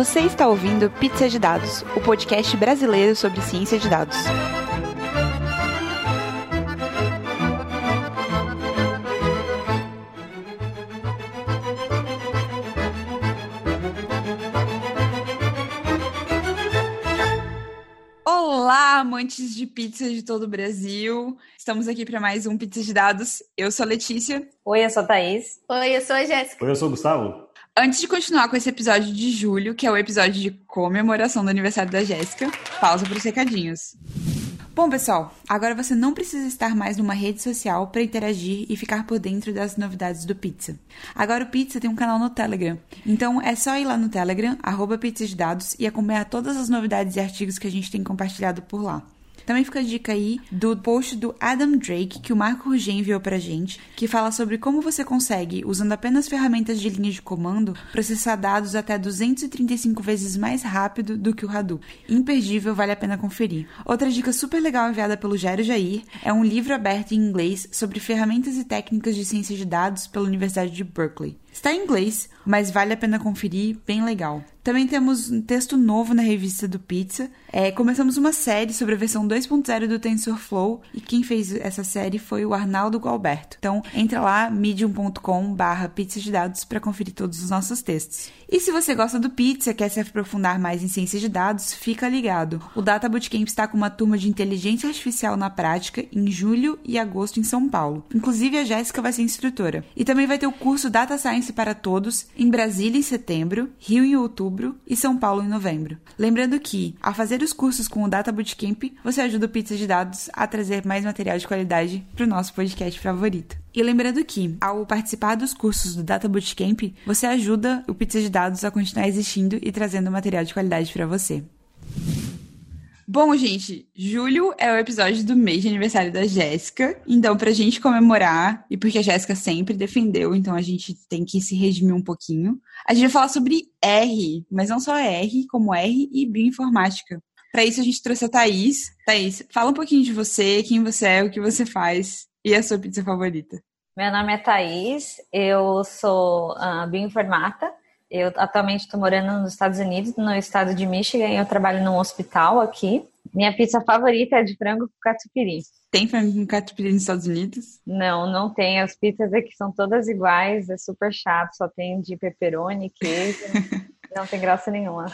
Você está ouvindo Pizza de Dados, o podcast brasileiro sobre ciência de dados. Olá, amantes de pizza de todo o Brasil. Estamos aqui para mais um Pizza de Dados. Eu sou a Letícia. Oi, eu sou a Thaís. Oi, eu sou a Jéssica. Oi, eu sou o Gustavo. Antes de continuar com esse episódio de julho, que é o episódio de comemoração do aniversário da Jéssica, pausa para os recadinhos. Bom, pessoal, agora você não precisa estar mais numa rede social para interagir e ficar por dentro das novidades do Pizza. Agora o Pizza tem um canal no Telegram. Então é só ir lá no Telegram, arroba Pizza de Dados, e acompanhar todas as novidades e artigos que a gente tem compartilhado por lá. Também fica a dica aí do post do Adam Drake que o Marco Rugem enviou pra gente, que fala sobre como você consegue, usando apenas ferramentas de linha de comando, processar dados até 235 vezes mais rápido do que o Hadoop. Imperdível, vale a pena conferir. Outra dica super legal enviada pelo Jairo Jair é um livro aberto em inglês sobre ferramentas e técnicas de ciência de dados pela Universidade de Berkeley. Está em inglês, mas vale a pena conferir, bem legal. Também temos um texto novo na revista do Pizza. É, começamos uma série sobre a versão 2.0 do TensorFlow e quem fez essa série foi o Arnaldo Gualberto. Então, entra lá, medium.com barra pizza de dados para conferir todos os nossos textos. E se você gosta do Pizza, quer se aprofundar mais em ciência de dados, fica ligado. O Data Bootcamp está com uma turma de inteligência artificial na prática em julho e agosto em São Paulo. Inclusive, a Jéssica vai ser instrutora. E também vai ter o curso Data Science para Todos em Brasília em setembro, Rio em outubro e São Paulo em novembro. Lembrando que, ao fazer os cursos com o Data Bootcamp, você ajuda o Pizza de Dados a trazer mais material de qualidade para o nosso podcast favorito. E lembrando que, ao participar dos cursos do Data Bootcamp, você ajuda o Pizza de Dados a continuar existindo e trazendo material de qualidade para você. Bom, gente, julho é o episódio do mês de aniversário da Jéssica. Então, pra gente comemorar, e porque a Jéssica sempre defendeu, então a gente tem que se redimir um pouquinho, a gente vai falar sobre R, mas não só R, como R e bioinformática. Para isso, a gente trouxe a Thaís. Thaís, fala um pouquinho de você, quem você é, o que você faz e a sua pizza favorita. Meu nome é Thaís, eu sou uh, bioinformata. Eu atualmente estou morando nos Estados Unidos, no estado de Michigan, e eu trabalho num hospital aqui. Minha pizza favorita é de frango com catupiry. Tem frango com catupiry nos Estados Unidos? Não, não tem. As pizzas aqui são todas iguais, é super chato, só tem de pepperoni, queijo. não tem graça nenhuma.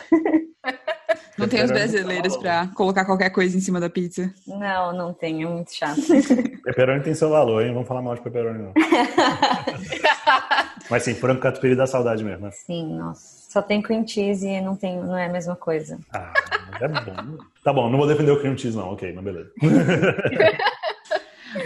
Não tem os brasileiros para colocar qualquer coisa em cima da pizza? Não, não tem, é muito chato. Pepperoni tem seu valor, hein? Vamos falar mal de pepperoni, não. Mas sim, frango catupiry dá saudade mesmo, né? Sim, nossa. Só tem cream cheese e não, tem, não é a mesma coisa. Ah, é bom. Tá bom, não vou defender o cream cheese, não. Ok, mas beleza.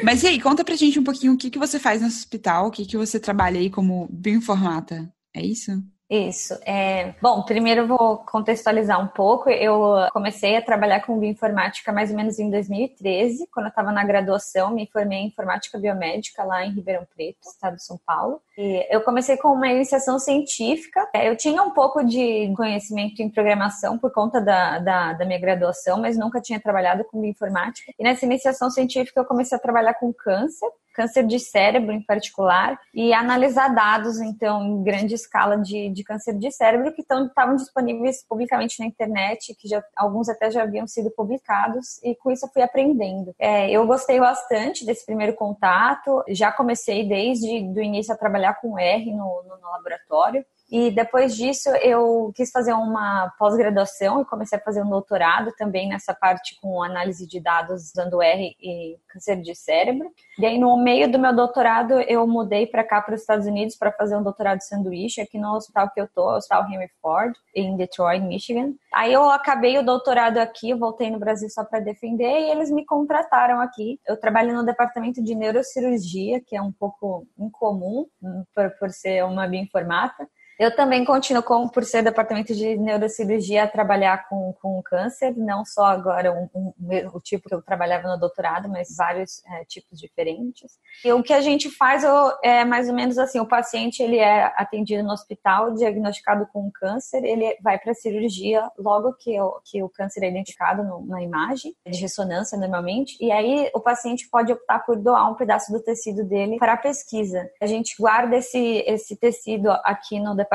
Mas e aí, conta pra gente um pouquinho o que, que você faz no hospital, o que, que você trabalha aí como bioinformata. É isso? Isso. É... Bom, primeiro vou contextualizar um pouco. Eu comecei a trabalhar com bioinformática mais ou menos em 2013, quando eu estava na graduação, me formei em informática biomédica lá em Ribeirão Preto, estado de São Paulo. E eu comecei com uma iniciação científica. Eu tinha um pouco de conhecimento em programação por conta da, da, da minha graduação, mas nunca tinha trabalhado com bioinformática. E nessa iniciação científica eu comecei a trabalhar com câncer câncer de cérebro em particular, e analisar dados, então, em grande escala de, de câncer de cérebro que estavam disponíveis publicamente na internet, que já, alguns até já haviam sido publicados, e com isso eu fui aprendendo. É, eu gostei bastante desse primeiro contato, já comecei desde o início a trabalhar com R no, no, no laboratório, e depois disso eu quis fazer uma pós-graduação e comecei a fazer um doutorado também nessa parte com análise de dados usando R e câncer de cérebro. E aí no meio do meu doutorado eu mudei para cá para os Estados Unidos para fazer um doutorado de sanduíche aqui no hospital que eu tô, o Hospital Henry Ford, em Detroit, Michigan. Aí eu acabei o doutorado aqui, voltei no Brasil só para defender e eles me contrataram aqui. Eu trabalho no departamento de neurocirurgia, que é um pouco incomum por, por ser uma bioinformata. Eu também continuo, com, por ser departamento de neurocirurgia, a trabalhar com, com câncer, não só agora um, um, o tipo que eu trabalhava no doutorado, mas vários é, tipos diferentes. E o que a gente faz é mais ou menos assim: o paciente ele é atendido no hospital, diagnosticado com câncer, ele vai para a cirurgia logo que o, que o câncer é identificado no, na imagem, de ressonância normalmente, e aí o paciente pode optar por doar um pedaço do tecido dele para a pesquisa. A gente guarda esse, esse tecido aqui no departamento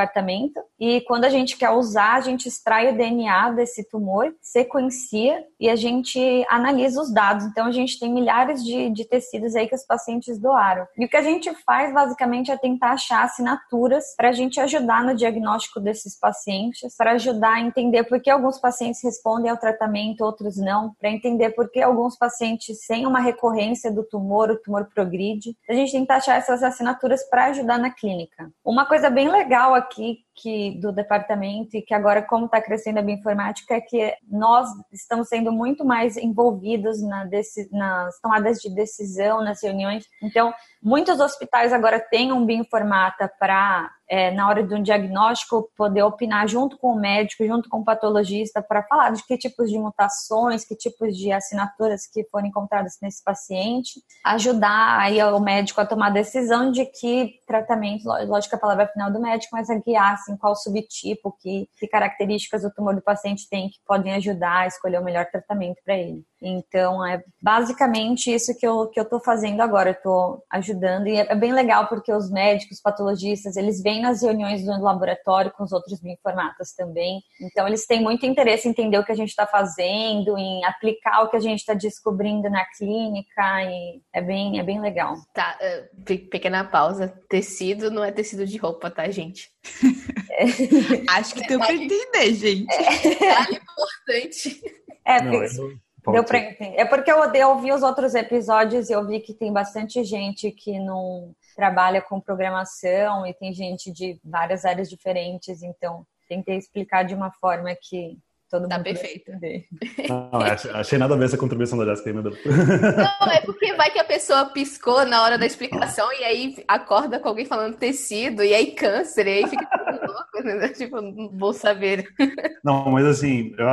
e quando a gente quer usar, a gente extrai o DNA desse tumor, sequencia e a gente analisa os dados. Então a gente tem milhares de, de tecidos aí que os pacientes doaram. E o que a gente faz basicamente é tentar achar assinaturas para a gente ajudar no diagnóstico desses pacientes, para ajudar a entender por que alguns pacientes respondem ao tratamento, outros não, para entender por que alguns pacientes sem uma recorrência do tumor, o tumor progride. A gente tenta achar essas assinaturas para ajudar na clínica. Uma coisa bem legal aqui aqui que do departamento e que agora como está crescendo a bioinformática é que nós estamos sendo muito mais envolvidos na nas tomadas de decisão, nas reuniões. Então, muitos hospitais agora têm um bioinformata para é, na hora de um diagnóstico, poder opinar junto com o médico, junto com o patologista, para falar de que tipos de mutações, que tipos de assinaturas que foram encontradas nesse paciente, ajudar aí o médico a tomar a decisão de que tratamento, lógico que a palavra final do médico, mas a guiar assim, qual subtipo, que, que características o tumor do paciente tem que podem ajudar a escolher o melhor tratamento para ele. Então, é basicamente isso que eu, que eu tô fazendo agora, eu tô ajudando, e é bem legal porque os médicos, patologistas, eles vêm nas reuniões do laboratório com os outros bioinformatas também, então eles têm muito interesse em entender o que a gente está fazendo, em aplicar o que a gente está descobrindo na clínica, e é bem, é bem legal. Tá, uh, pequena pausa, tecido não é tecido de roupa, tá, gente? É. Acho que deu pra entender, gente. É, é importante. É, porque... Deu pra entender. É porque eu, eu ouvi os outros episódios e eu vi que tem bastante gente que não trabalha com programação e tem gente de várias áreas diferentes, então tentei explicar de uma forma que todo tá perfeito. Não, achei, achei, nada a ver essa contribuição da Jéssica ainda. Não, é porque vai que a pessoa piscou na hora da explicação e aí acorda com alguém falando tecido e aí câncer, e aí fica tudo louco, né? Tipo, vou saber. Não, mas assim, eu,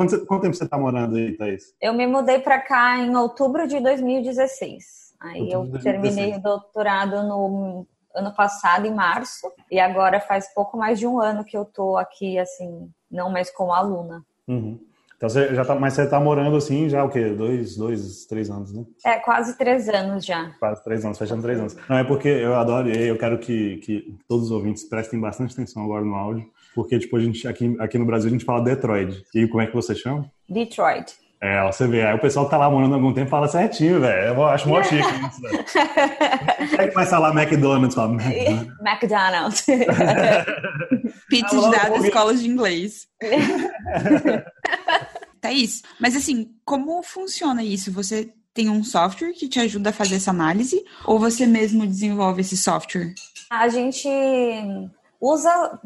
Quanto, quanto tempo você está morando aí, Thaís? Eu me mudei para cá em outubro de 2016. Aí outubro eu terminei o doutorado no ano passado, em março, e agora faz pouco mais de um ano que eu tô aqui, assim, não mais como aluna. Uhum. Então você já tá, mas você está morando assim já o quê? Dois, dois, três anos, né? É, quase três anos já. Quase três anos, fechando três anos. Não, é porque eu adoro, e eu quero que, que todos os ouvintes prestem bastante atenção agora no áudio, porque, tipo, a gente, aqui, aqui no Brasil a gente fala Detroit. E como é que você chama? Detroit. É, você vê, aí o pessoal tá lá morando há algum tempo fala certinho, velho. Eu acho mó chique isso, velho. É que vai falar McDonald's, fala McDonald's. Pizza de dados, escolas de inglês. Thaís, mas assim, como funciona isso? Você tem um software que te ajuda a fazer essa análise ou você mesmo desenvolve esse software? A gente usa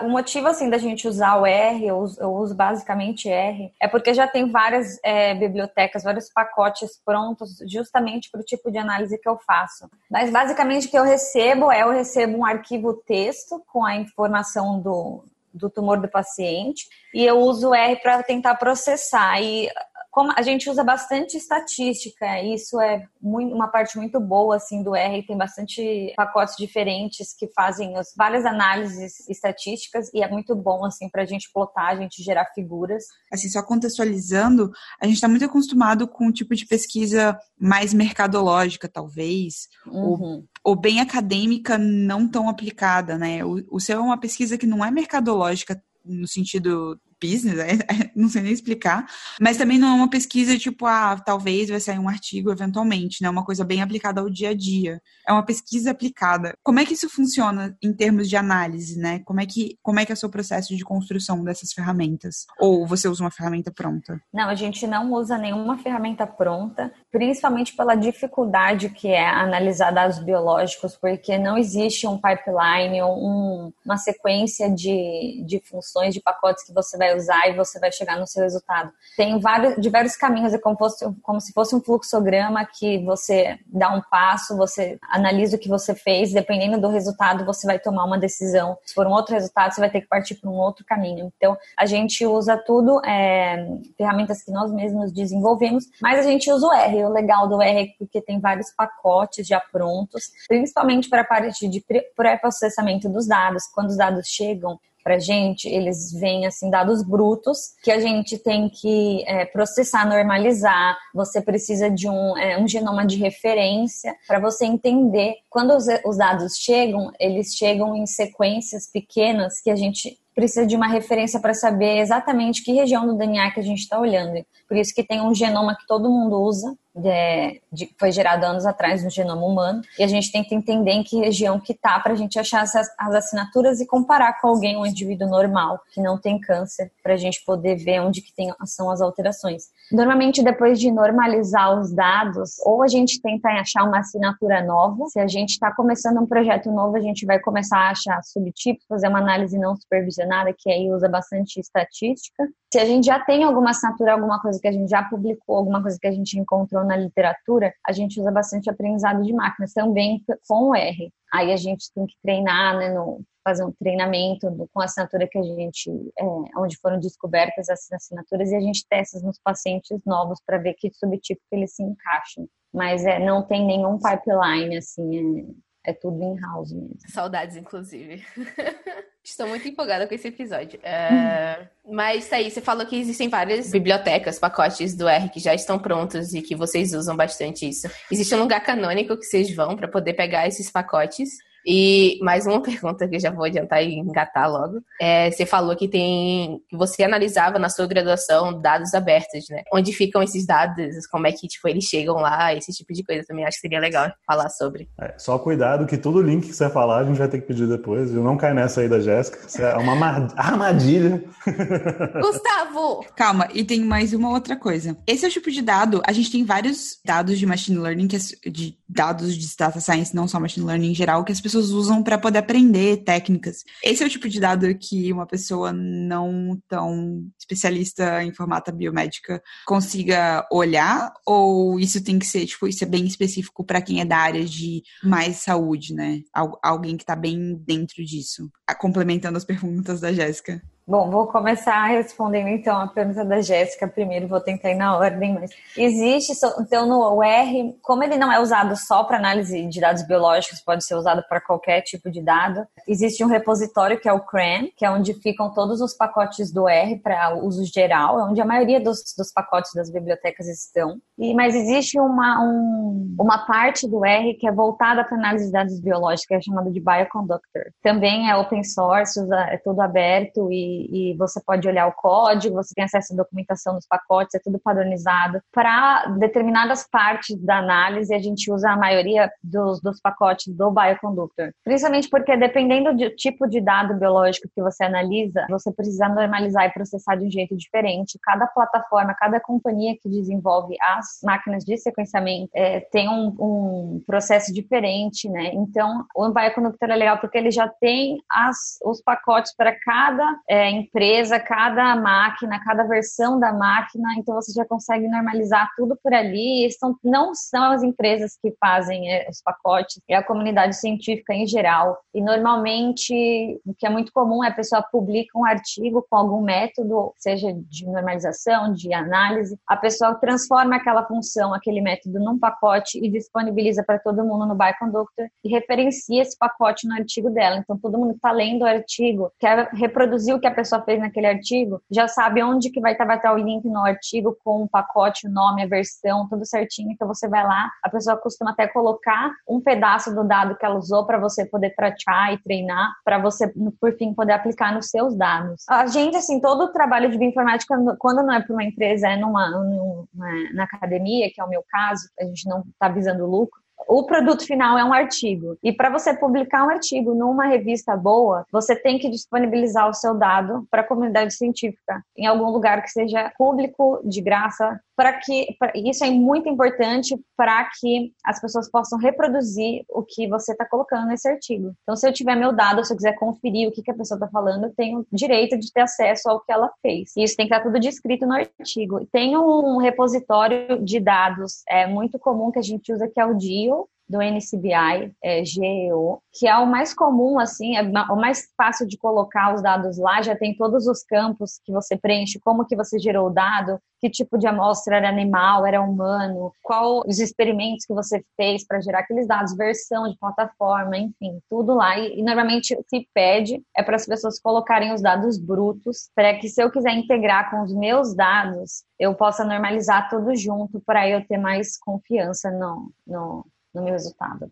o motivo assim da gente usar o R, eu uso, eu uso basicamente R, é porque já tem várias é, bibliotecas, vários pacotes prontos justamente para o tipo de análise que eu faço. Mas basicamente o que eu recebo é eu recebo um arquivo texto com a informação do, do tumor do paciente e eu uso o R para tentar processar. E como a gente usa bastante estatística, isso é muito, uma parte muito boa assim do R, tem bastante pacotes diferentes que fazem as, várias análises estatísticas e é muito bom assim para a gente plotar, a gente gerar figuras. Assim, só contextualizando, a gente está muito acostumado com um tipo de pesquisa mais mercadológica, talvez, uhum. ou, ou, bem acadêmica, não tão aplicada, né? O, o seu é uma pesquisa que não é mercadológica no sentido business, é, é, não sei nem explicar, mas também não é uma pesquisa tipo, ah, talvez vai sair um artigo eventualmente, né? Uma coisa bem aplicada ao dia a dia. É uma pesquisa aplicada. Como é que isso funciona em termos de análise, né? Como é que, como é, que é o seu processo de construção dessas ferramentas? Ou você usa uma ferramenta pronta? Não, a gente não usa nenhuma ferramenta pronta, principalmente pela dificuldade que é analisar dados biológicos, porque não existe um pipeline, um, uma sequência de, de funções, de pacotes que você vai usar e você vai chegar no seu resultado. Tem vários, diversos caminhos, é como, fosse, como se fosse um fluxograma que você dá um passo, você analisa o que você fez, dependendo do resultado, você vai tomar uma decisão. Se for um outro resultado, você vai ter que partir para um outro caminho. Então, a gente usa tudo, é, ferramentas que nós mesmos desenvolvemos, mas a gente usa o R. O legal do R é porque tem vários pacotes já prontos, principalmente para a parte de pré-processamento dos dados. Quando os dados chegam, para gente, eles vêm assim dados brutos que a gente tem que é, processar, normalizar. Você precisa de um, é, um genoma de referência para você entender. Quando os, os dados chegam, eles chegam em sequências pequenas que a gente precisa de uma referência para saber exatamente que região do DNA que a gente está olhando. Por isso que tem um genoma que todo mundo usa, de, de, foi gerado anos atrás no genoma humano, e a gente que entender em que região que tá para a gente achar essas, as assinaturas e comparar com alguém, um indivíduo normal, que não tem câncer, para a gente poder ver onde que tem, são as alterações. Normalmente, depois de normalizar os dados, ou a gente tenta achar uma assinatura nova, se a gente está começando um projeto novo, a gente vai começar a achar subtipos, fazer uma análise não supervisionada, que aí usa bastante estatística. Se a gente já tem alguma assinatura, alguma coisa que a gente já publicou, alguma coisa que a gente encontrou na literatura, a gente usa bastante aprendizado de máquinas, também com o R. Aí a gente tem que treinar, né, no, fazer um treinamento do, com a assinatura que a gente, é, onde foram descobertas as assinaturas e a gente testa nos pacientes novos para ver que subtipo que eles se encaixam. Mas é, não tem nenhum pipeline, assim, é, é tudo in-house mesmo. Saudades, inclusive. Estou muito empolgada com esse episódio. Uh, mas aí, você falou que existem várias bibliotecas, pacotes do R que já estão prontos e que vocês usam bastante isso. Existe um lugar canônico que vocês vão para poder pegar esses pacotes e mais uma pergunta que eu já vou adiantar e engatar logo. É, você falou que tem que você analisava na sua graduação dados abertos, né? Onde ficam esses dados? Como é que tipo eles chegam lá? Esse tipo de coisa também acho que seria legal falar sobre. É, só cuidado que todo link que você falar a gente vai ter que pedir depois. Eu não caio nessa aí da Jéssica. Isso é uma armadilha. Gustavo! Calma, e tem mais uma outra coisa. Esse é o tipo de dado. A gente tem vários dados de machine learning, que é, de dados de data science, não só machine learning em geral, que as pessoas usam para poder aprender técnicas. Esse é o tipo de dado que uma pessoa não tão especialista em formata biomédica consiga olhar, ou isso tem que ser, tipo, isso é bem específico para quem é da área de mais saúde, né? Alguém que está bem dentro disso. Complementando as perguntas da Jéssica. Bom, vou começar respondendo então a pergunta da Jéssica primeiro, vou tentar ir na ordem, mas existe, então no R, como ele não é usado só para análise de dados biológicos, pode ser usado para qualquer tipo de dado, existe um repositório que é o CRAN, que é onde ficam todos os pacotes do R para uso geral, é onde a maioria dos, dos pacotes das bibliotecas estão, e, mas existe uma, um, uma parte do R que é voltada para análise de dados biológicos, que é chamada de Bioconductor. Também é open source, é tudo aberto e e, você pode olhar o código, você tem acesso à documentação dos pacotes, é tudo padronizado. Para determinadas partes da análise, a gente usa a maioria dos, dos pacotes do Bioconductor. Principalmente porque, dependendo do tipo de dado biológico que você analisa, você precisa normalizar e processar de um jeito diferente. Cada plataforma, cada companhia que desenvolve as máquinas de sequenciamento é, tem um, um, processo diferente, né? Então, o Bioconductor é legal porque ele já tem as, os pacotes para cada é, é, empresa, cada máquina, cada versão da máquina, então você já consegue normalizar tudo por ali. São, não são as empresas que fazem é, os pacotes, é a comunidade científica em geral. E normalmente o que é muito comum é a pessoa publica um artigo com algum método, seja de normalização, de análise, a pessoa transforma aquela função, aquele método num pacote e disponibiliza para todo mundo no Bioconductor e referencia esse pacote no artigo dela. Então todo mundo está lendo o artigo, quer reproduzir o que a pessoa fez naquele artigo, já sabe onde que vai estar, vai estar o link no artigo com o pacote, o nome, a versão, tudo certinho. Então você vai lá, a pessoa costuma até colocar um pedaço do dado que ela usou para você poder praticar e treinar, para você, por fim, poder aplicar nos seus dados. A gente, assim, todo o trabalho de bioinformática, quando não é para uma empresa, é numa, numa, na academia, que é o meu caso, a gente não está visando lucro, o produto final é um artigo. E para você publicar um artigo numa revista boa, você tem que disponibilizar o seu dado para a comunidade científica, em algum lugar que seja público, de graça, para que pra, isso é muito importante para que as pessoas possam reproduzir o que você está colocando nesse artigo. Então, se eu tiver meu dado, se eu quiser conferir o que, que a pessoa está falando, eu tenho direito de ter acesso ao que ela fez. E isso tem que estar tudo descrito no artigo. Tem um repositório de dados é muito comum que a gente usa que é o DIO, do NCBI, é, GEO, que é o mais comum, assim, é o mais fácil de colocar os dados lá, já tem todos os campos que você preenche, como que você gerou o dado, que tipo de amostra era animal, era humano, qual os experimentos que você fez para gerar aqueles dados, versão de plataforma, enfim, tudo lá. E, e normalmente o que pede é para as pessoas colocarem os dados brutos, para que se eu quiser integrar com os meus dados, eu possa normalizar tudo junto para eu ter mais confiança no, no, no meu resultado.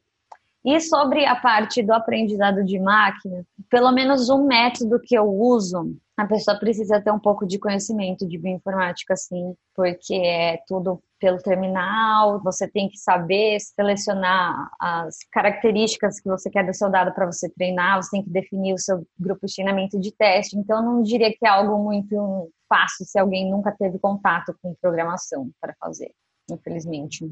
E sobre a parte do aprendizado de máquina, pelo menos um método que eu uso, a pessoa precisa ter um pouco de conhecimento de bioinformática, sim, porque é tudo pelo terminal, você tem que saber selecionar as características que você quer do seu dado para você treinar, você tem que definir o seu grupo de treinamento de teste. Então, não diria que é algo muito fácil se alguém nunca teve contato com programação para fazer, infelizmente.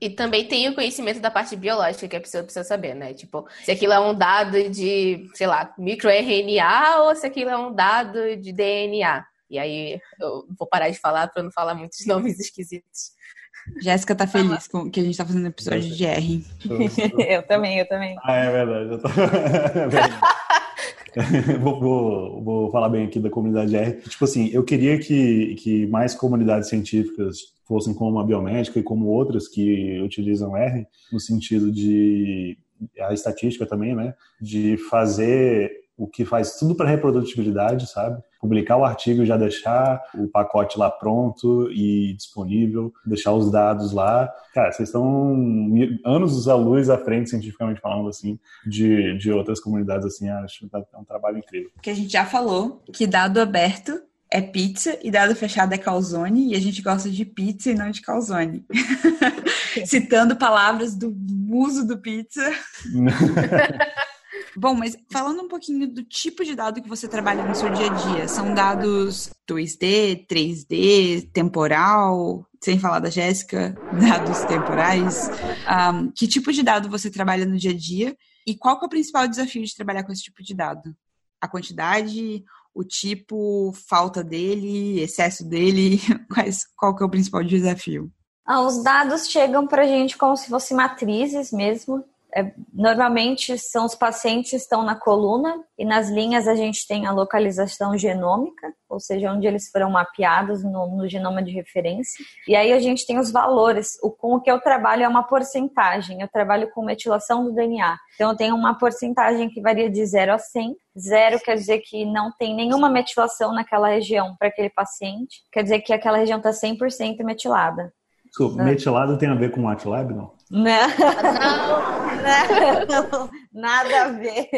E também tem o conhecimento da parte biológica que a pessoa precisa saber, né? Tipo, se aquilo é um dado de, sei lá, microRNA ou se aquilo é um dado de DNA. E aí eu vou parar de falar para não falar muitos nomes esquisitos. Jéssica tá feliz com que a gente tá fazendo episódio de R. eu também, eu também. Ah, é verdade. Eu tô... é verdade. vou, vou, vou, falar bem aqui da comunidade R. Tipo assim, eu queria que, que mais comunidades científicas fossem como a biomédica e como outras que utilizam R, no sentido de a estatística também, né? De fazer o que faz tudo para reprodutibilidade, sabe? Publicar o artigo e já deixar o pacote lá pronto e disponível, deixar os dados lá. Cara, vocês estão anos à luz à frente, cientificamente falando, assim, de, de outras comunidades, assim, acho que tá, é um trabalho incrível. Que a gente já falou que dado aberto é pizza e dado fechado é calzone, e a gente gosta de pizza e não de calzone. Citando palavras do muso do pizza. Bom, mas falando um pouquinho do tipo de dado que você trabalha no seu dia a dia, são dados 2D, 3D, temporal, sem falar da Jéssica, dados temporais. Um, que tipo de dado você trabalha no dia a dia e qual é o principal desafio de trabalhar com esse tipo de dado? A quantidade, o tipo, falta dele, excesso dele? Quais, qual que é o principal desafio? Ah, os dados chegam para a gente como se fossem matrizes mesmo. É, normalmente são os pacientes que estão na coluna e nas linhas a gente tem a localização genômica, ou seja, onde eles foram mapeados no, no genoma de referência. E aí a gente tem os valores. O, com o que eu trabalho é uma porcentagem. Eu trabalho com metilação do DNA. Então eu tenho uma porcentagem que varia de 0 a 100. Zero quer dizer que não tem nenhuma metilação naquela região para aquele paciente. Quer dizer que aquela região está 100% metilada. Desculpa, metilado tem a ver com o MATLAB, não? Não, não, nada a ver.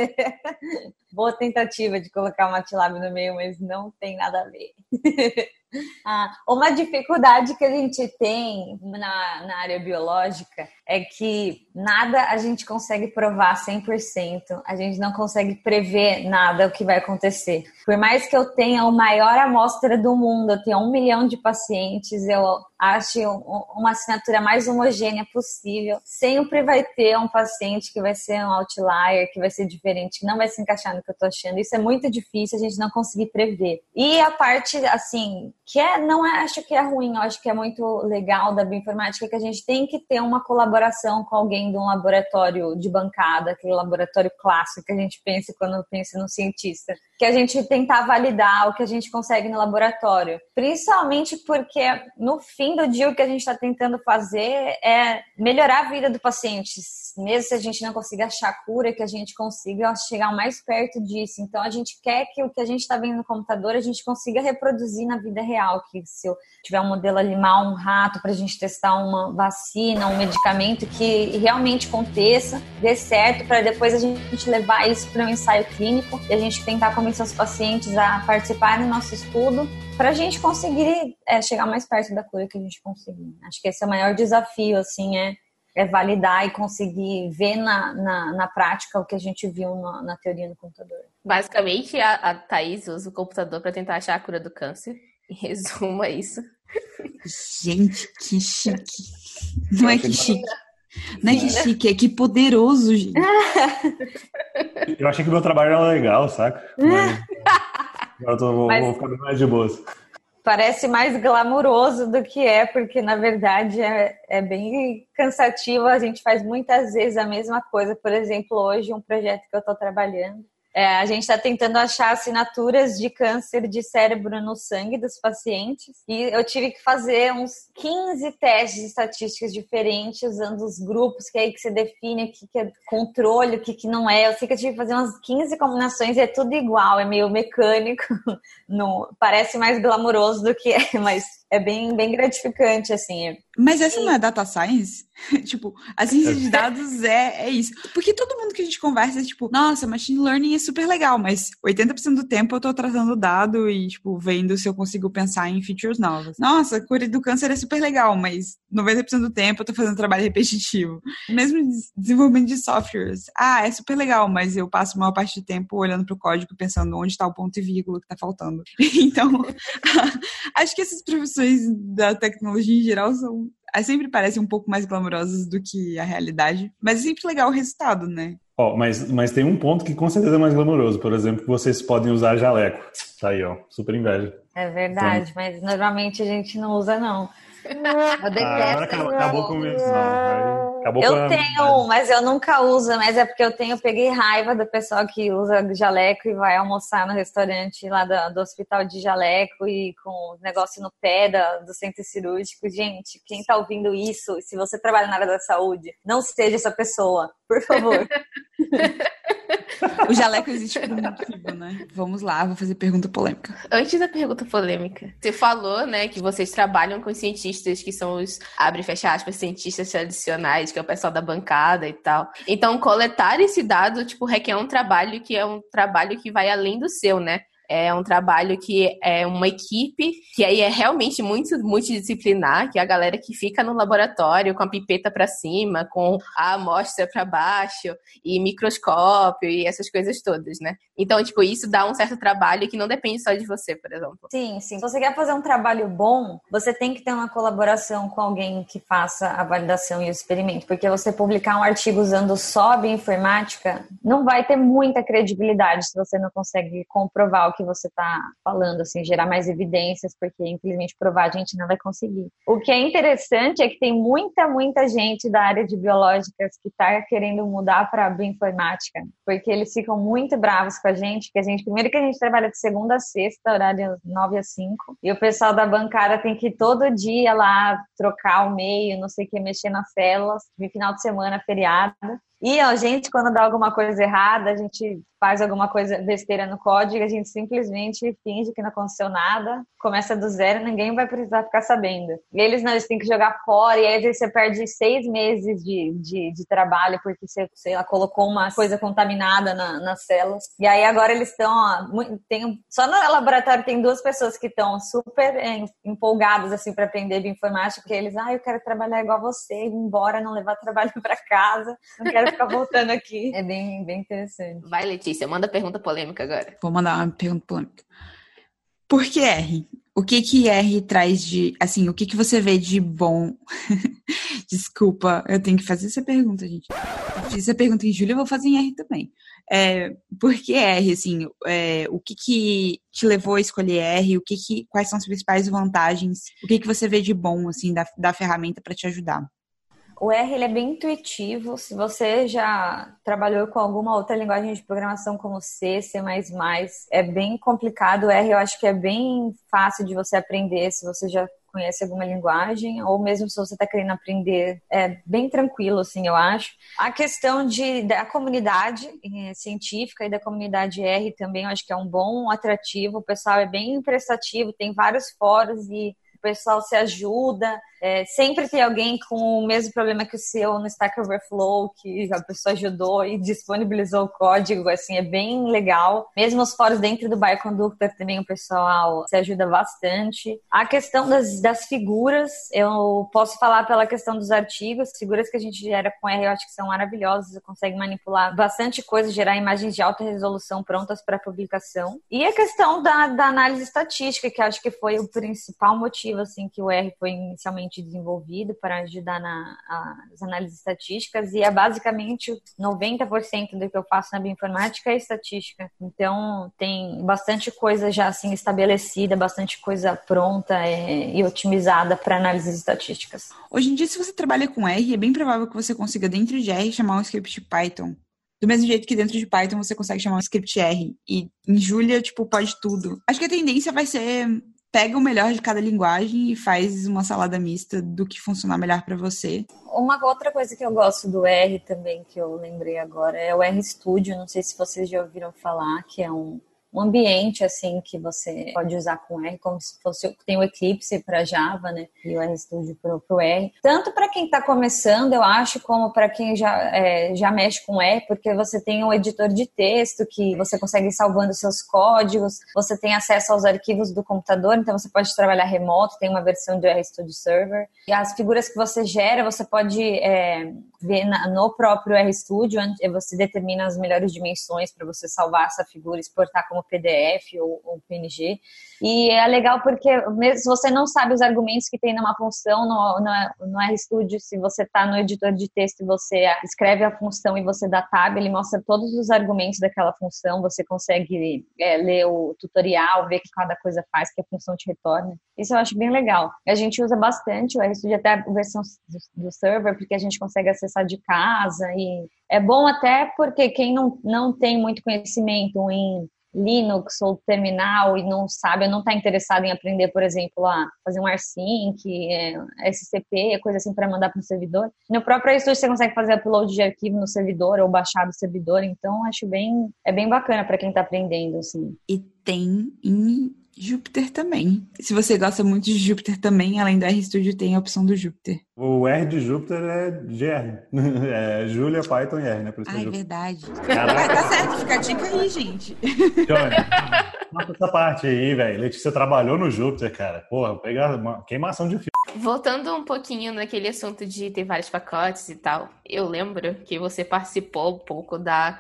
Boa tentativa de colocar o MATLAB no meio, mas não tem nada a ver. Ah, uma dificuldade que a gente tem na, na área biológica é que nada a gente consegue provar 100%, a gente não consegue prever nada o que vai acontecer. Por mais que eu tenha a maior amostra do mundo, eu tenha um milhão de pacientes, eu acho uma assinatura mais homogênea possível, sempre vai ter um paciente que vai ser um outlier, que vai ser diferente, que não vai se encaixar no que eu tô achando. Isso é muito difícil a gente não conseguir prever. E a parte, assim, que é, não é, acho que é ruim, eu acho que é muito legal da bioinformática, que a gente tem que ter uma colaboração com alguém de um laboratório de bancada, aquele laboratório clássico que a gente pensa quando pensa no cientista, que a gente tentar validar o que a gente consegue no laboratório, principalmente porque no fim do dia o que a gente está tentando fazer é melhorar a vida do paciente, mesmo se a gente não consiga achar cura, que a gente consiga chegar mais perto disso. Então a gente quer que o que a gente está vendo no computador a gente consiga reproduzir na vida real que se eu tiver um modelo animal, um rato, para a gente testar uma vacina, um medicamento que realmente aconteça, dê certo, para depois a gente levar isso para um ensaio clínico e a gente tentar os pacientes a participarem do nosso estudo para a gente conseguir é, chegar mais perto da cura que a gente conseguir. Acho que esse é o maior desafio, assim, é, é validar e conseguir ver na, na, na prática o que a gente viu na, na teoria no computador. Basicamente, a, a Thaís usa o computador para tentar achar a cura do câncer. Em resumo, é isso. Gente, que chique. Não é que chique. Não é que chique, é que poderoso, gente. Eu achei que o meu trabalho era legal, saca? Mas agora eu tô, vou, Mas... vou ficar mais de boas. parece mais glamuroso do que é, porque na verdade é, é bem cansativo. A gente faz muitas vezes a mesma coisa. Por exemplo, hoje, um projeto que eu estou trabalhando é, a gente está tentando achar assinaturas de câncer de cérebro no sangue dos pacientes e eu tive que fazer uns 15 testes estatísticos diferentes usando os grupos que é aí que você define o que, que é controle, o que, que não é. Eu sei que eu tive que fazer umas 15 combinações e é tudo igual, é meio mecânico, não, parece mais glamouroso do que é, mas é bem, bem gratificante, assim. Mas essa não é data science? tipo, a ciência de dados é, é isso. Porque todo mundo que a gente conversa é tipo, nossa, machine learning é super legal, mas 80% do tempo eu tô tratando dado e, tipo, vendo se eu consigo pensar em features novas. Nossa, cura do câncer é super legal, mas 90% do tempo eu tô fazendo trabalho repetitivo. Mesmo desenvolvimento de softwares. Ah, é super legal, mas eu passo a maior parte do tempo olhando pro código pensando onde está o ponto e vírgula que tá faltando. então, acho que essas profissões da tecnologia em geral são sempre parecem um pouco mais glamourosas do que a realidade, mas é sempre legal o resultado, né? Ó, oh, mas, mas tem um ponto que com certeza é mais glamouroso, por exemplo, que vocês podem usar jaleco. Tá aí, ó, super inveja. É verdade, então... mas normalmente a gente não usa, não. Eu detesto. Ah, acabou com isso, não. Acabou eu tenho um, mas eu nunca uso, mas é porque eu tenho, eu peguei raiva do pessoal que usa jaleco e vai almoçar no restaurante lá do, do hospital de jaleco e com negócio no pé da, do centro cirúrgico. Gente, quem tá ouvindo isso, se você trabalha na área da saúde, não seja essa pessoa, por favor. O jaleco existe por um motivo, né? Vamos lá, vou fazer pergunta polêmica. Antes da pergunta polêmica, você falou, né, que vocês trabalham com cientistas que são os, abre e fecha aspas, cientistas tradicionais, que é o pessoal da bancada e tal. Então, coletar esse dado, tipo, requer um trabalho que é um trabalho que vai além do seu, né? É um trabalho que é uma equipe, que aí é realmente muito multidisciplinar, que é a galera que fica no laboratório com a pipeta para cima, com a amostra para baixo, e microscópio e essas coisas todas, né? Então, tipo, isso dá um certo trabalho que não depende só de você, por exemplo. Sim, sim. Se você quer fazer um trabalho bom, você tem que ter uma colaboração com alguém que faça a validação e o experimento, porque você publicar um artigo usando só bioinformática não vai ter muita credibilidade se você não consegue comprovar o que você está falando, assim, gerar mais evidências, porque infelizmente provar a gente não vai conseguir. O que é interessante é que tem muita, muita gente da área de biológicas que está querendo mudar para bioinformática, porque eles ficam muito bravos com a gente, que a gente, primeiro que a gente trabalha de segunda a sexta, horário 9 a 5, e o pessoal da bancada tem que todo dia lá trocar o meio, não sei o que, mexer nas células, de final de semana, feriado. E a gente, quando dá alguma coisa errada, a gente faz alguma coisa besteira no código, a gente simplesmente finge que não aconteceu nada, começa do zero, ninguém vai precisar ficar sabendo. E eles não, eles têm que jogar fora, e aí você perde seis meses de, de, de trabalho porque você, sei lá, colocou uma coisa contaminada na, nas células. E aí agora eles estão, só no laboratório tem duas pessoas que estão super empolgadas assim para aprender bioinformática, porque eles, ah, eu quero trabalhar igual você, ir embora, não levar trabalho para casa, não quero ficar voltando aqui. É bem, bem interessante. Vai, Letícia, manda pergunta polêmica agora. Vou mandar uma pergunta polêmica. Por que R? O que que R traz de, assim, o que que você vê de bom? Desculpa, eu tenho que fazer essa pergunta, gente. Eu fiz essa pergunta em julho, eu vou fazer em R também. É, por que R, assim, é, o que que te levou a escolher R? O que que, quais são as principais vantagens? O que que você vê de bom, assim, da, da ferramenta para te ajudar? O R ele é bem intuitivo. Se você já trabalhou com alguma outra linguagem de programação como C, C++, é bem complicado. O R eu acho que é bem fácil de você aprender se você já conhece alguma linguagem, ou mesmo se você está querendo aprender, é bem tranquilo, assim, eu acho. A questão de, da comunidade eh, científica e da comunidade R também, eu acho que é um bom atrativo. O pessoal é bem prestativo, tem vários fóruns e o pessoal se ajuda. É, sempre tem alguém com o mesmo problema que o seu no Stack Overflow, que a pessoa ajudou e disponibilizou o código, assim, é bem legal. Mesmo os fóruns dentro do Bioconductor também o pessoal se ajuda bastante. A questão das, das figuras, eu posso falar pela questão dos artigos, figuras que a gente gera com R, eu acho que são maravilhosas, você consegue manipular bastante coisa, gerar imagens de alta resolução prontas para publicação. E a questão da, da análise estatística, que acho que foi o principal motivo assim que o R foi inicialmente desenvolvido para ajudar nas análises estatísticas e é basicamente 90% do que eu faço na bioinformática é estatística. Então tem bastante coisa já assim estabelecida, bastante coisa pronta é, e otimizada para análises estatísticas. Hoje em dia, se você trabalha com R, é bem provável que você consiga dentro de R chamar um script Python do mesmo jeito que dentro de Python você consegue chamar um script R. E em Julia, tipo, pode tudo. Acho que a tendência vai ser pega o melhor de cada linguagem e faz uma salada mista do que funcionar melhor para você. Uma outra coisa que eu gosto do R também, que eu lembrei agora, é o R Studio. Não sei se vocês já ouviram falar, que é um um ambiente assim que você pode usar com R, como se fosse tem o Eclipse para Java, né? E o RStudio para o R. Tanto para quem está começando, eu acho, como para quem já, é, já mexe com R, porque você tem um editor de texto que você consegue ir salvando seus códigos, você tem acesso aos arquivos do computador, então você pode trabalhar remoto, tem uma versão do RStudio Server. E as figuras que você gera, você pode é, ver na, no próprio RStudio, você determina as melhores dimensões para você salvar essa figura exportar como PDF ou, ou PNG. E é legal porque mesmo se você não sabe os argumentos que tem numa função no, no, no RStudio, se você está no editor de texto e você escreve a função e você dá tab, ele mostra todos os argumentos daquela função, você consegue é, ler o tutorial, ver o que cada coisa faz, que a função te retorna. Isso eu acho bem legal. A gente usa bastante o RStudio, até a versão do, do server, porque a gente consegue acessar de casa e é bom até porque quem não, não tem muito conhecimento em Linux ou terminal e não sabe, não está interessado em aprender, por exemplo, a fazer um AirSync, é, SCP, coisa assim para mandar para o servidor. No próprio iStudio você consegue fazer upload de arquivo no servidor ou baixar do servidor, então acho bem é bem bacana para quem está aprendendo assim. E tem em Júpiter também. Se você gosta muito de Júpiter também, além do RStudio, tem a opção do Júpiter. O R de Júpiter é GR. É Julia, Python e R, né? Por isso ah, é verdade. Caraca. Tá certo, fica a dica aí, gente. Johnny, mata essa parte aí, velho. Letícia trabalhou no Júpiter, cara. Porra, pegar uma queimação de fio. Voltando um pouquinho naquele assunto de ter vários pacotes e tal, eu lembro que você participou um pouco da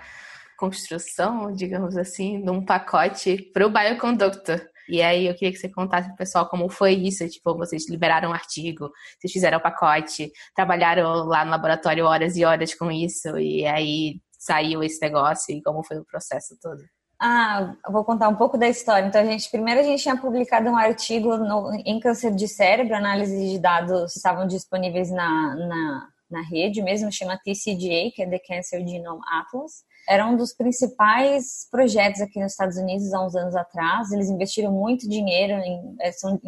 construção, digamos assim, de um pacote para o Bioconductor. E aí eu queria que você contasse pro pessoal como foi isso. Tipo, vocês liberaram um artigo, vocês fizeram o pacote, trabalharam lá no laboratório horas e horas com isso, e aí saiu esse negócio e como foi o processo todo. Ah, vou contar um pouco da história. Então, a gente primeiro a gente tinha publicado um artigo no, em câncer de cérebro, análise de dados estavam disponíveis na, na, na rede mesmo, chama TCGA, que é The Cancer Genome Atlas era um dos principais projetos aqui nos Estados Unidos há uns anos atrás. Eles investiram muito dinheiro em, é, são,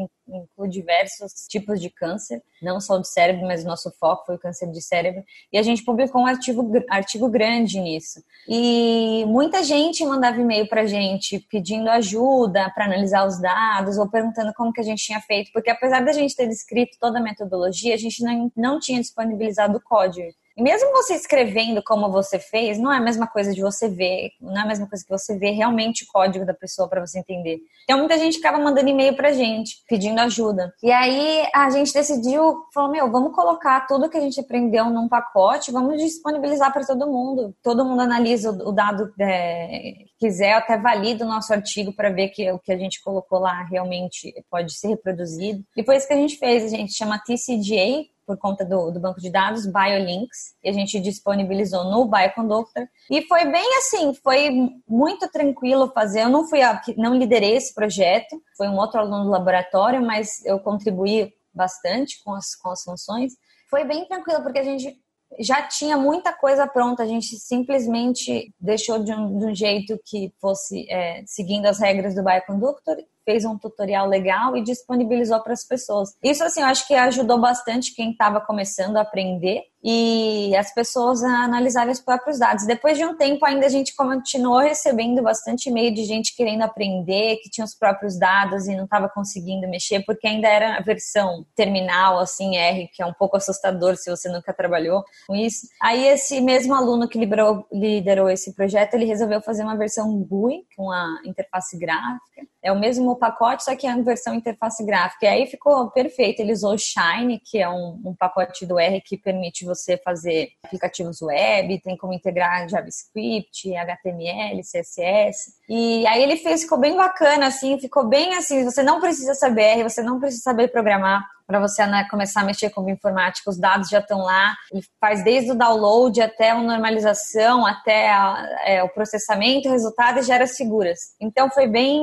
diversos tipos de câncer, não só do cérebro, mas o nosso foco foi o câncer de cérebro. E a gente publicou um artigo, artigo grande nisso. E muita gente mandava e-mail para a gente pedindo ajuda para analisar os dados ou perguntando como que a gente tinha feito, porque apesar da gente ter descrito toda a metodologia, a gente não, não tinha disponibilizado o código. Mesmo você escrevendo como você fez, não é a mesma coisa de você ver, não é a mesma coisa que você ver realmente o código da pessoa para você entender. Então muita gente ficava mandando e-mail pra gente, pedindo ajuda. E aí a gente decidiu, falou, meu, vamos colocar tudo que a gente aprendeu num pacote, vamos disponibilizar para todo mundo. Todo mundo analisa o dado é, quiser, até valida o nosso artigo para ver que o que a gente colocou lá realmente pode ser reproduzido. Isso que a gente fez, a gente chama TCGA, por conta do, do, banco de dados BioLinks e a gente disponibilizou no Bioconductor e foi bem assim, foi muito tranquilo fazer. Eu não fui a, não liderei esse projeto, foi um outro aluno do laboratório, mas eu contribuí bastante com as, com as funções. Foi bem tranquilo porque a gente já tinha muita coisa pronta, a gente simplesmente deixou de um, de um jeito que fosse é, seguindo as regras do Bioconductor fez um tutorial legal e disponibilizou para as pessoas. Isso, assim, eu acho que ajudou bastante quem estava começando a aprender e as pessoas a analisarem os próprios dados. Depois de um tempo, ainda a gente continuou recebendo bastante e-mail de gente querendo aprender, que tinha os próprios dados e não estava conseguindo mexer, porque ainda era a versão terminal, assim, R, que é um pouco assustador se você nunca trabalhou com isso. Aí, esse mesmo aluno que liderou, liderou esse projeto, ele resolveu fazer uma versão GUI, com a interface gráfica é o mesmo pacote, só que é a versão interface gráfica. E aí ficou perfeito. Ele usou o Shine, que é um, um pacote do R que permite você fazer aplicativos web, tem como integrar JavaScript, HTML, CSS. E aí ele fez, ficou bem bacana, assim, ficou bem assim, você não precisa saber R, você não precisa saber programar para você né, começar a mexer com informática, os dados já estão lá, ele faz desde o download até a normalização, até a, é, o processamento, o resultado e gera seguras. Então foi bem,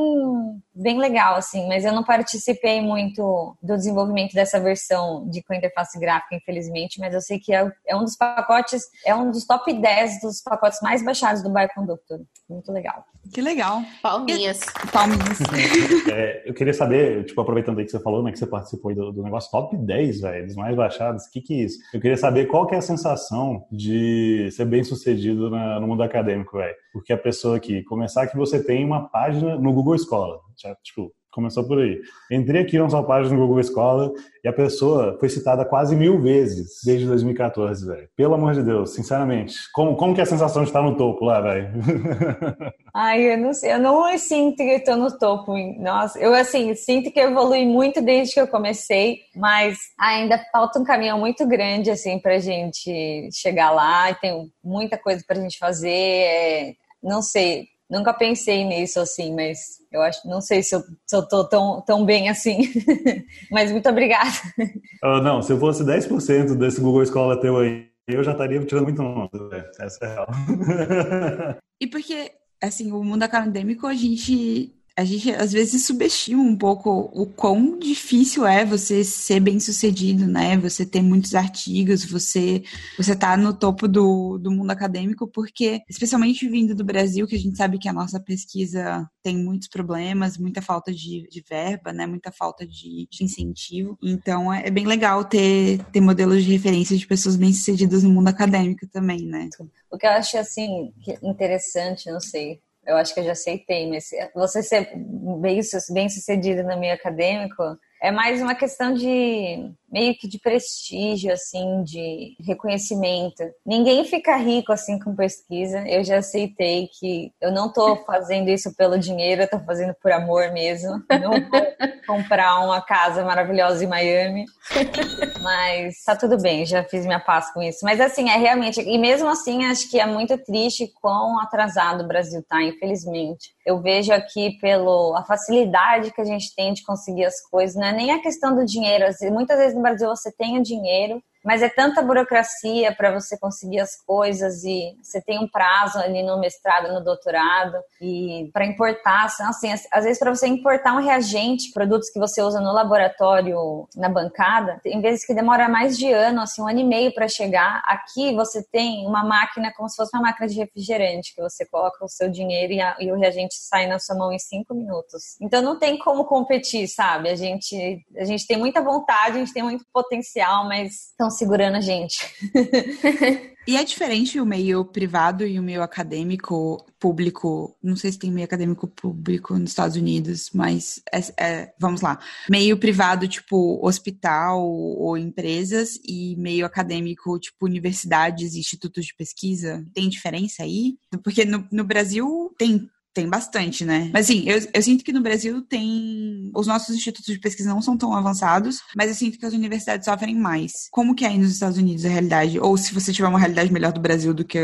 bem legal, assim, mas eu não participei muito do desenvolvimento dessa versão de com interface gráfica, infelizmente, mas eu sei que é, é um dos pacotes, é um dos top 10 dos pacotes mais baixados do Bioconductor. Muito legal. Que legal. Palminhas. Palminhas. É, eu queria saber, tipo, aproveitando aí que você falou, né, que você participou do, do negócio top 10, velho, dos mais baixados, o que que é isso? Eu queria saber qual que é a sensação de ser bem sucedido na, no mundo acadêmico, velho. Porque a pessoa aqui, começar que você tem uma página no Google Escola, já, tipo, começou por aí. Entrei aqui na sua página no Google Escola e a pessoa foi citada quase mil vezes desde 2014, velho. Pelo amor de Deus, sinceramente. Como, como que é a sensação de estar no topo lá, velho? Ai, eu não sei, eu não sinto que tô no topo. Nossa, eu assim, sinto que evolui muito desde que eu comecei, mas ainda falta um caminho muito grande, assim, pra gente chegar lá e tem muita coisa pra gente fazer. É, não sei, nunca pensei nisso, assim, mas eu acho, não sei se eu, se eu tô tão, tão bem assim. mas muito obrigada. Uh, não, se eu fosse 10% desse Google Escola teu aí, eu já estaria tirando muito nota, essa é real. e porque, assim, o mundo acadêmico, a gente a gente às vezes subestima um pouco o quão difícil é você ser bem sucedido, né? Você ter muitos artigos, você você tá no topo do, do mundo acadêmico, porque, especialmente vindo do Brasil, que a gente sabe que a nossa pesquisa tem muitos problemas, muita falta de, de verba, né? Muita falta de, de incentivo. Então é, é bem legal ter, ter modelos de referência de pessoas bem sucedidas no mundo acadêmico também, né? O que eu acho assim interessante, não sei, eu acho que eu já aceitei, mas você ser bem, bem sucedido no meio acadêmico é mais uma questão de meio que de prestígio, assim, de reconhecimento. Ninguém fica rico assim com pesquisa. Eu já aceitei que eu não tô fazendo isso pelo dinheiro, eu tô fazendo por amor mesmo. Não vou comprar uma casa maravilhosa em Miami. Mas tá tudo bem, já fiz minha paz com isso. Mas assim, é realmente, e mesmo assim, acho que é muito triste quão atrasado o Brasil tá, infelizmente. Eu vejo aqui pelo a facilidade que a gente tem de conseguir as coisas, não é nem a questão do dinheiro. Muitas vezes no Brasil você o dinheiro, mas é tanta burocracia para você conseguir as coisas e você tem um prazo ali no mestrado, no doutorado e para importar, assim, às vezes para você importar um reagente, produtos que você usa no laboratório, na bancada, tem vezes que demora mais de ano, assim, um ano e meio para chegar. Aqui você tem uma máquina como se fosse uma máquina de refrigerante que você coloca o seu dinheiro e, a, e o reagente sai na sua mão em cinco minutos. Então não tem como competir, sabe? A gente a gente tem muita vontade, a gente tem muito potencial, mas estão segurando a gente. e é diferente o meio privado e o meio acadêmico público. Não sei se tem meio acadêmico público nos Estados Unidos, mas é, é, vamos lá. Meio privado, tipo hospital ou empresas, e meio acadêmico, tipo universidades e institutos de pesquisa. Tem diferença aí? Porque no, no Brasil tem tem bastante, né? Mas assim, eu, eu sinto que no Brasil tem. Os nossos institutos de pesquisa não são tão avançados, mas eu sinto que as universidades sofrem mais. Como que é aí nos Estados Unidos a realidade? Ou se você tiver uma realidade melhor do Brasil do que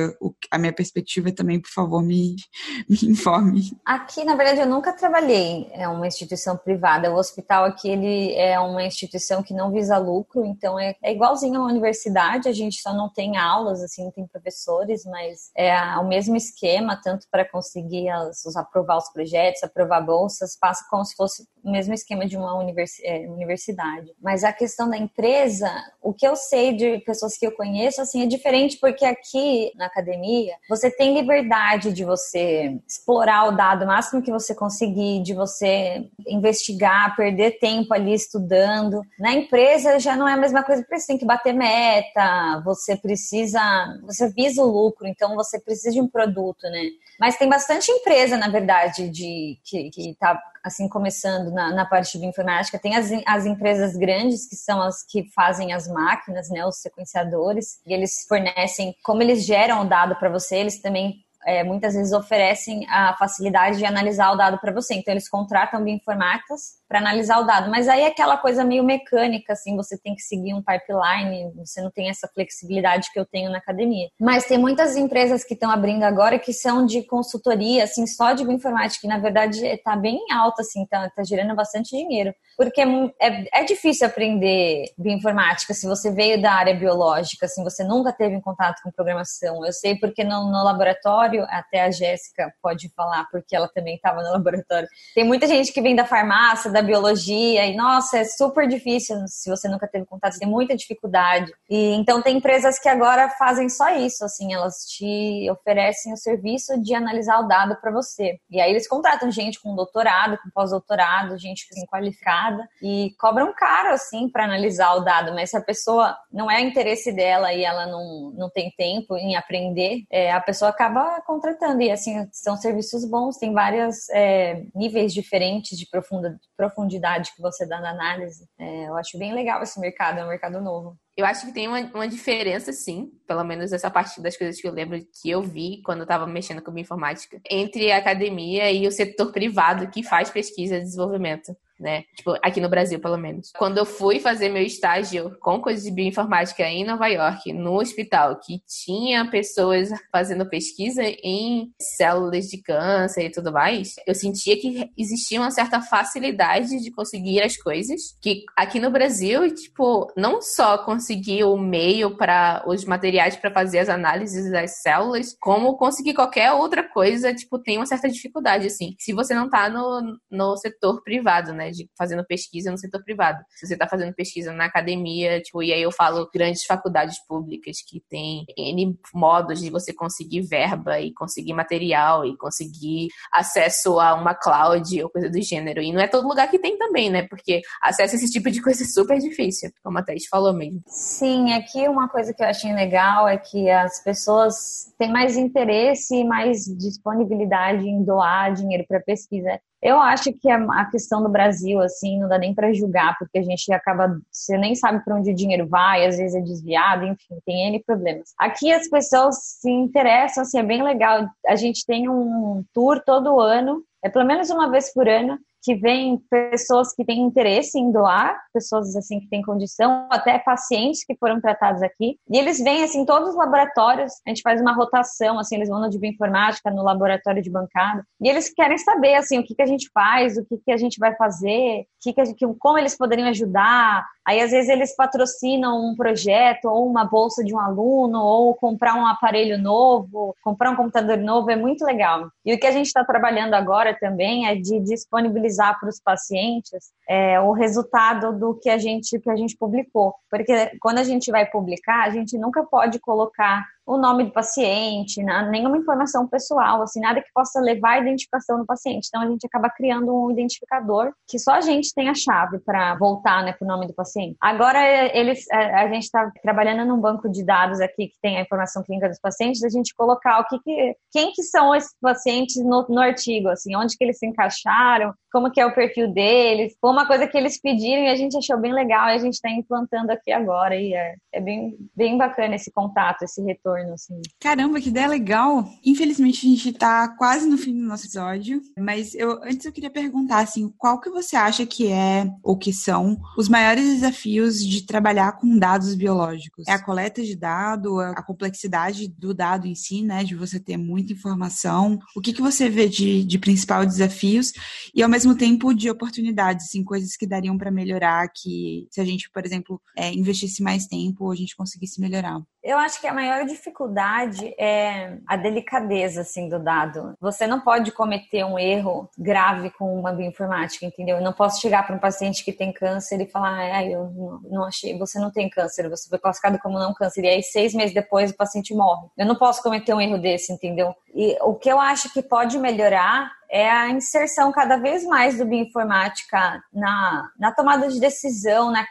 a minha perspectiva, também, por favor, me, me informe. Aqui, na verdade, eu nunca trabalhei em uma instituição privada. O hospital aqui, ele é uma instituição que não visa lucro, então é, é igualzinho uma universidade, a gente só não tem aulas, assim, não tem professores, mas é o mesmo esquema, tanto para conseguir as aprovar os projetos, aprovar bolsas, passa como se fosse o mesmo esquema de uma é, universidade. Mas a questão da empresa, o que eu sei de pessoas que eu conheço, assim, é diferente porque aqui na academia você tem liberdade de você explorar o dado máximo que você conseguir, de você investigar, perder tempo ali estudando. Na empresa já não é a mesma coisa, porque você tem que bater meta, você precisa, você visa o lucro, então você precisa de um produto, né? Mas tem bastante empresa, na verdade, de que está assim começando na, na parte de informática. Tem as, as empresas grandes que são as que fazem as máquinas, né, os sequenciadores, e eles fornecem, como eles geram o dado para você, eles também é, muitas vezes oferecem a facilidade de analisar o dado para você. Então, eles contratam bioinformáticas para analisar o dado. Mas aí é aquela coisa meio mecânica, assim, você tem que seguir um pipeline, você não tem essa flexibilidade que eu tenho na academia. Mas tem muitas empresas que estão abrindo agora que são de consultoria, assim, só de bioinformática, e na verdade está bem alta, assim, tá, tá gerando bastante dinheiro. Porque é, é, é difícil aprender bioinformática se você veio da área biológica, assim, você nunca teve contato com programação. Eu sei porque no, no laboratório, até a Jéssica pode falar, porque ela também estava no laboratório. Tem muita gente que vem da farmácia, da biologia e nossa, é super difícil se você nunca teve contato, tem muita dificuldade. E então tem empresas que agora fazem só isso, assim, elas te oferecem o serviço de analisar o dado para você. E aí eles contratam gente com doutorado, com pós-doutorado, gente assim, qualificada e cobram caro assim para analisar o dado, mas se a pessoa não é interesse dela e ela não, não tem tempo em aprender, é, a pessoa acaba contratando. E assim, são serviços bons, tem vários é, níveis diferentes de profunda, profundidade que você dá na análise. É, eu acho bem legal esse mercado, é um mercado novo. Eu acho que tem uma, uma diferença, sim, pelo menos essa parte das coisas que eu lembro que eu vi quando eu estava mexendo com bioinformática, entre a academia e o setor privado que faz pesquisa e desenvolvimento né? Tipo, aqui no Brasil, pelo menos. Quando eu fui fazer meu estágio com coisas de bioinformática em Nova York, no hospital, que tinha pessoas fazendo pesquisa em células de câncer e tudo mais, eu sentia que existia uma certa facilidade de conseguir as coisas, que aqui no Brasil, tipo, não só conseguir o meio para os materiais para fazer as análises das células, como conseguir qualquer outra coisa, tipo, tem uma certa dificuldade, assim. Se você não tá no, no setor privado, né? De fazendo pesquisa no setor privado. Se você está fazendo pesquisa na academia, tipo, e aí eu falo grandes faculdades públicas que tem N modos de você conseguir verba e conseguir material e conseguir acesso a uma cloud ou coisa do gênero. E não é todo lugar que tem também, né? Porque acesso a esse tipo de coisa é super difícil, como a Thaís falou mesmo. Sim, aqui uma coisa que eu achei legal é que as pessoas têm mais interesse e mais disponibilidade em doar dinheiro para pesquisa. Eu acho que a questão do Brasil, assim, não dá nem para julgar, porque a gente acaba, você nem sabe para onde o dinheiro vai, às vezes é desviado, enfim, tem N problemas. Aqui as pessoas se interessam, assim, é bem legal. A gente tem um tour todo ano, é pelo menos uma vez por ano, que vem pessoas que têm interesse em doar, pessoas assim que têm condição, até pacientes que foram tratados aqui. E eles vêm assim todos os laboratórios, a gente faz uma rotação, assim, eles vão no de bioinformática, no laboratório de bancada, e eles querem saber assim o que, que a gente faz, o que, que a gente vai fazer, que que gente, como eles poderiam ajudar. Aí às vezes eles patrocinam um projeto ou uma bolsa de um aluno ou comprar um aparelho novo, comprar um computador novo, é muito legal. E o que a gente está trabalhando agora também é de disponibilizar disponibilizar para os pacientes é, o resultado do que a gente que a gente publicou, porque quando a gente vai publicar, a gente nunca pode colocar o nome do paciente, nenhuma informação pessoal, assim, nada que possa levar a identificação do paciente. Então a gente acaba criando um identificador que só a gente tem a chave para voltar, né, para o nome do paciente. Agora eles, a, gente está trabalhando num banco de dados aqui que tem a informação clínica dos pacientes, a gente colocar o que, que quem que são esses pacientes no, no artigo, assim, onde que eles se encaixaram, como que é o perfil deles. Foi uma coisa que eles pediram e a gente achou bem legal e a gente está implantando aqui agora e é, é bem, bem bacana esse contato, esse retorno, assim. Caramba, que ideia legal! Infelizmente a gente está quase no fim do nosso episódio, mas eu antes eu queria perguntar, assim, qual que você acha que é ou que são os maiores desafios de trabalhar com dados biológicos? É a coleta de dado, a complexidade do dado em si, né, de você ter muita informação. O que, que você vê de, de principal desafios e ao mesmo tempo de oportunidades, assim, coisas que dariam para melhorar, que se a gente, por exemplo, é, investisse mais tempo, a gente conseguisse melhorar. Eu acho que a maior dificuldade é a delicadeza assim do dado. Você não pode cometer um erro grave com uma bioinformática, entendeu? Eu não posso chegar para um paciente que tem câncer e falar, ah, eu não achei, você não tem câncer, você foi classificado como não câncer. E aí seis meses depois o paciente morre. Eu não posso cometer um erro desse, entendeu? E o que eu acho que pode melhorar é a inserção cada vez mais do bioinformática na, na tomada de decisão, na,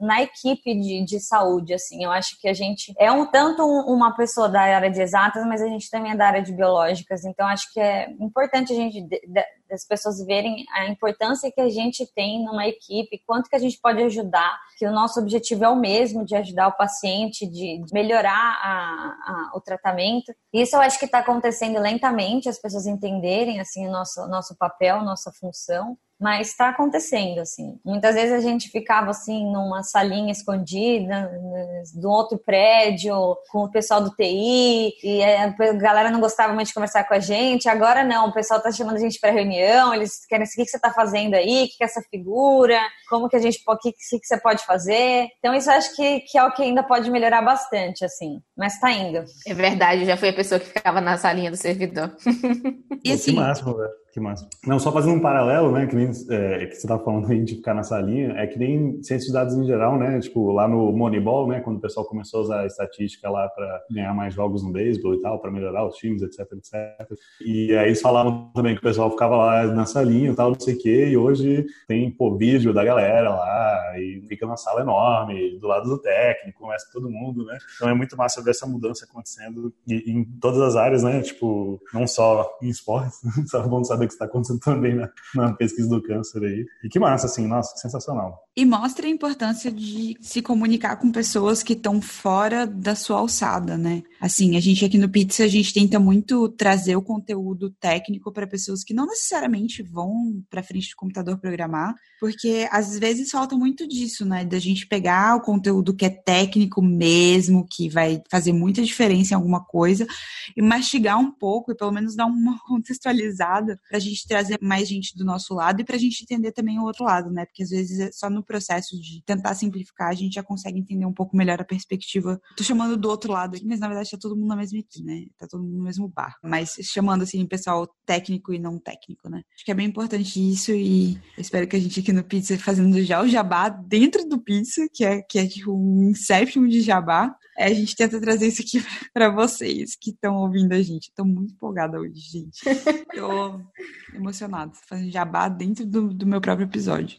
na equipe de, de saúde. Assim, eu acho que a gente é um tanto uma pessoa da área de exatas, mas a gente também é da área de biológicas. Então acho que é importante a gente das pessoas verem a importância que a gente tem numa equipe, quanto que a gente pode ajudar, que o nosso objetivo é o mesmo de ajudar o paciente, de melhorar a, a, o tratamento. Isso eu acho que está acontecendo lentamente, as pessoas entenderem assim o nosso nosso papel, nossa função mas está acontecendo assim. Muitas vezes a gente ficava assim numa salinha escondida do outro prédio com o pessoal do TI e a galera não gostava muito de conversar com a gente. Agora não, o pessoal está chamando a gente para reunião, eles querem saber o que você está fazendo aí, o que é essa figura, como que a gente, o que, que você pode fazer. Então isso eu acho que, que é o que ainda pode melhorar bastante assim, mas está indo. É verdade, já fui a pessoa que ficava na salinha do servidor. e assim, que máximo, velho. Que massa. Não, só fazendo um paralelo, né, que, nem, é, que você tá falando aí de ficar na salinha, é que nem ciência de dados em geral, né, tipo, lá no Moneyball, né, quando o pessoal começou a usar a estatística lá para ganhar mais jogos no beisebol e tal, para melhorar os times, etc, etc. E aí eles falavam também que o pessoal ficava lá na salinha e tal, não sei o quê, e hoje tem, pô, vídeo da galera lá, e fica numa sala enorme, do lado do técnico, começa todo mundo, né. Então é muito massa ver essa mudança acontecendo em, em todas as áreas, né, tipo, não só em esportes, só saber que está acontecendo também na, na, pesquisa do câncer aí. E que massa, assim, nossa, sensacional. E mostra a importância de se comunicar com pessoas que estão fora da sua alçada, né? Assim, a gente aqui no Pizza, a gente tenta muito trazer o conteúdo técnico para pessoas que não necessariamente vão para frente do computador programar, porque às vezes falta muito disso, né? Da gente pegar o conteúdo que é técnico mesmo, que vai fazer muita diferença em alguma coisa, e mastigar um pouco e pelo menos dar uma contextualizada para a gente trazer mais gente do nosso lado e para a gente entender também o outro lado, né? Porque às vezes é só no processo de tentar simplificar a gente já consegue entender um pouco melhor a perspectiva. Tô chamando do outro lado aqui, mas na verdade tá todo mundo na mesma equipe, né? Tá todo mundo no mesmo bar. Mas chamando assim pessoal técnico e não técnico, né? Acho que é bem importante isso e espero que a gente aqui no Pizza fazendo já o jabá dentro do Pizza, que é, que é tipo um inception de jabá. É, a gente tenta trazer isso aqui para vocês que estão ouvindo a gente. Estou muito empolgada hoje, gente. Estou emocionada, fazendo jabá dentro do, do meu próprio episódio,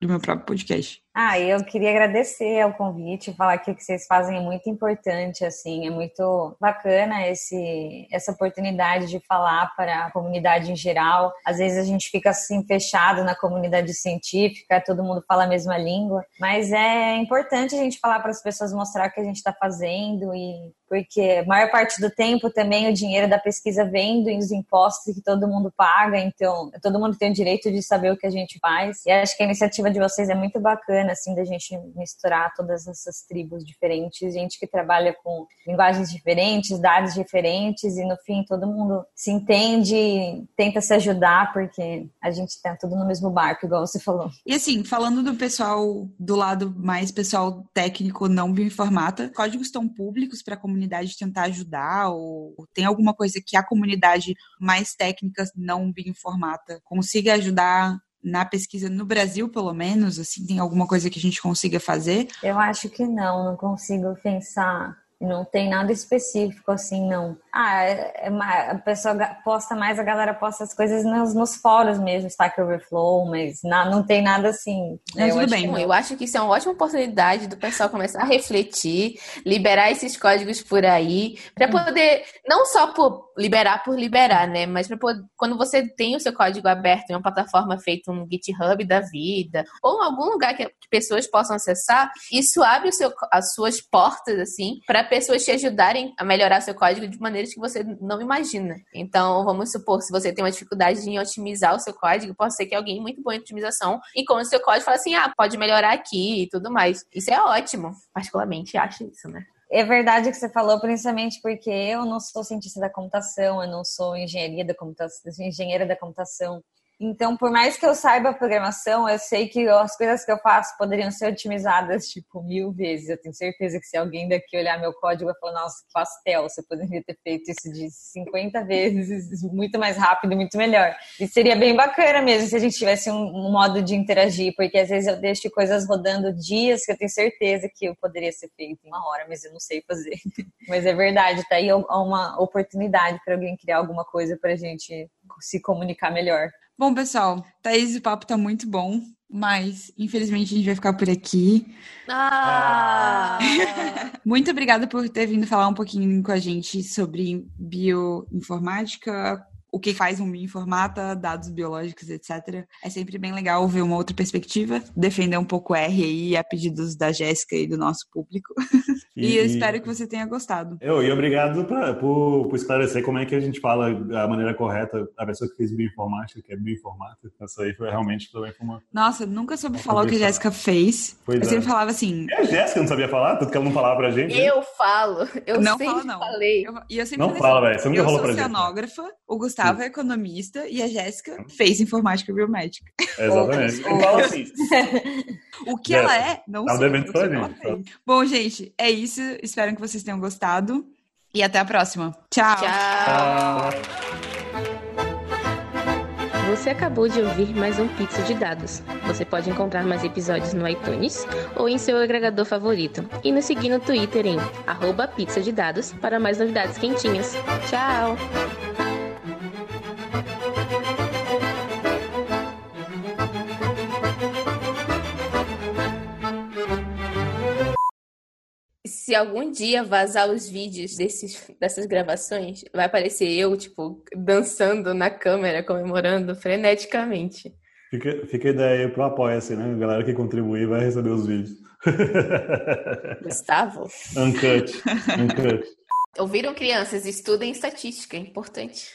do meu próprio podcast. Ah, eu queria agradecer ao convite, falar que o que vocês fazem é muito importante, assim, é muito bacana esse, essa oportunidade de falar para a comunidade em geral. Às vezes a gente fica assim fechado na comunidade científica, todo mundo fala a mesma língua, mas é importante a gente falar para as pessoas mostrar o que a gente está fazendo e porque a maior parte do tempo também o dinheiro da pesquisa vem dos impostos que todo mundo paga, então todo mundo tem o direito de saber o que a gente faz. E acho que a iniciativa de vocês é muito bacana assim, da gente misturar todas essas tribos diferentes, gente que trabalha com linguagens diferentes, dados diferentes, e no fim todo mundo se entende, tenta se ajudar, porque a gente tá tudo no mesmo barco, igual você falou. E assim, falando do pessoal, do lado mais pessoal técnico não bioinformata, códigos estão públicos para a comunidade tentar ajudar, ou, tem alguma coisa que a comunidade mais técnica não bioinformata consiga ajudar na pesquisa no Brasil, pelo menos, assim, tem alguma coisa que a gente consiga fazer? Eu acho que não, não consigo pensar. Não tem nada específico assim, não. Ah, é, é, a pessoa posta mais, a galera posta as coisas nos, nos fóruns mesmo, Stack Overflow, mas não, não tem nada assim. Né? Mas tudo bem. Eu acho que isso é uma ótima oportunidade do pessoal começar a refletir, liberar esses códigos por aí, para hum. poder, não só por liberar por liberar, né? Mas para quando você tem o seu código aberto em uma plataforma feita no GitHub da vida, ou em algum lugar que, que pessoas possam acessar, isso abre seu, as suas portas, assim, para pessoas te ajudarem a melhorar seu código de maneira maneiras que você não imagina. Então, vamos supor, se você tem uma dificuldade em otimizar o seu código, pode ser que alguém muito bom em otimização encontre o seu código e fale assim, ah, pode melhorar aqui e tudo mais. Isso é ótimo. Particularmente acho isso, né? É verdade que você falou, principalmente porque eu não sou cientista da computação, eu não sou engenharia da computação, engenheira da computação. Então, por mais que eu saiba programação, eu sei que as coisas que eu faço poderiam ser otimizadas, tipo, mil vezes. Eu tenho certeza que se alguém daqui olhar meu código vai falar, nossa, que pastel, você poderia ter feito isso de 50 vezes, muito mais rápido, muito melhor. E seria bem bacana mesmo se a gente tivesse um, modo de interagir, porque às vezes eu deixo coisas rodando dias que eu tenho certeza que eu poderia ser feito em uma hora, mas eu não sei fazer. mas é verdade, tá aí uma oportunidade para alguém criar alguma coisa pra gente se comunicar melhor. Bom, pessoal, Thaís, o papo tá muito bom, mas infelizmente a gente vai ficar por aqui. Ah! muito obrigada por ter vindo falar um pouquinho com a gente sobre bioinformática, o que faz um bioinformata, dados biológicos, etc. É sempre bem legal ver uma outra perspectiva, defender um pouco R aí a pedidos da Jéssica e do nosso público. E, e, eu espero que você tenha gostado. Eu, e obrigado pra, por, por, esclarecer como é que a gente fala a maneira correta, a pessoa que fez bioinformática, que é bioinformática. Essa aí foi realmente também foi uma. Nossa, nunca soube falar o que a Jéssica fez. Pois eu é. sempre falava assim. É a Jéssica não sabia falar, tanto que ela não falava pra gente. Né? Eu falo, eu não sempre falo, não. falei. Eu, e eu sempre não fala, velho. Você nunca eu falou pra gente. Eu sou oceanógrafa, o Gustavo Sim. é economista e a Jéssica fez informática biomédica. Exatamente. Eu falo assim. o que ela é, não tá sei. Devendo pra gente. Bom, gente, é isso. Espero que vocês tenham gostado. E até a próxima. Tchau. Tchau. Você acabou de ouvir mais um Pizza de Dados. Você pode encontrar mais episódios no iTunes ou em seu agregador favorito. E nos seguir no Twitter em arroba pizza de dados para mais novidades quentinhas. Tchau! Se algum dia vazar os vídeos desses, dessas gravações, vai aparecer eu, tipo, dançando na câmera, comemorando freneticamente. Fica, fica a ideia aí pro Apoia-se, né? A galera que contribuir vai receber os vídeos. Gustavo? Uncut. Uncut. Ouviram crianças? Estudem estatística, é importante.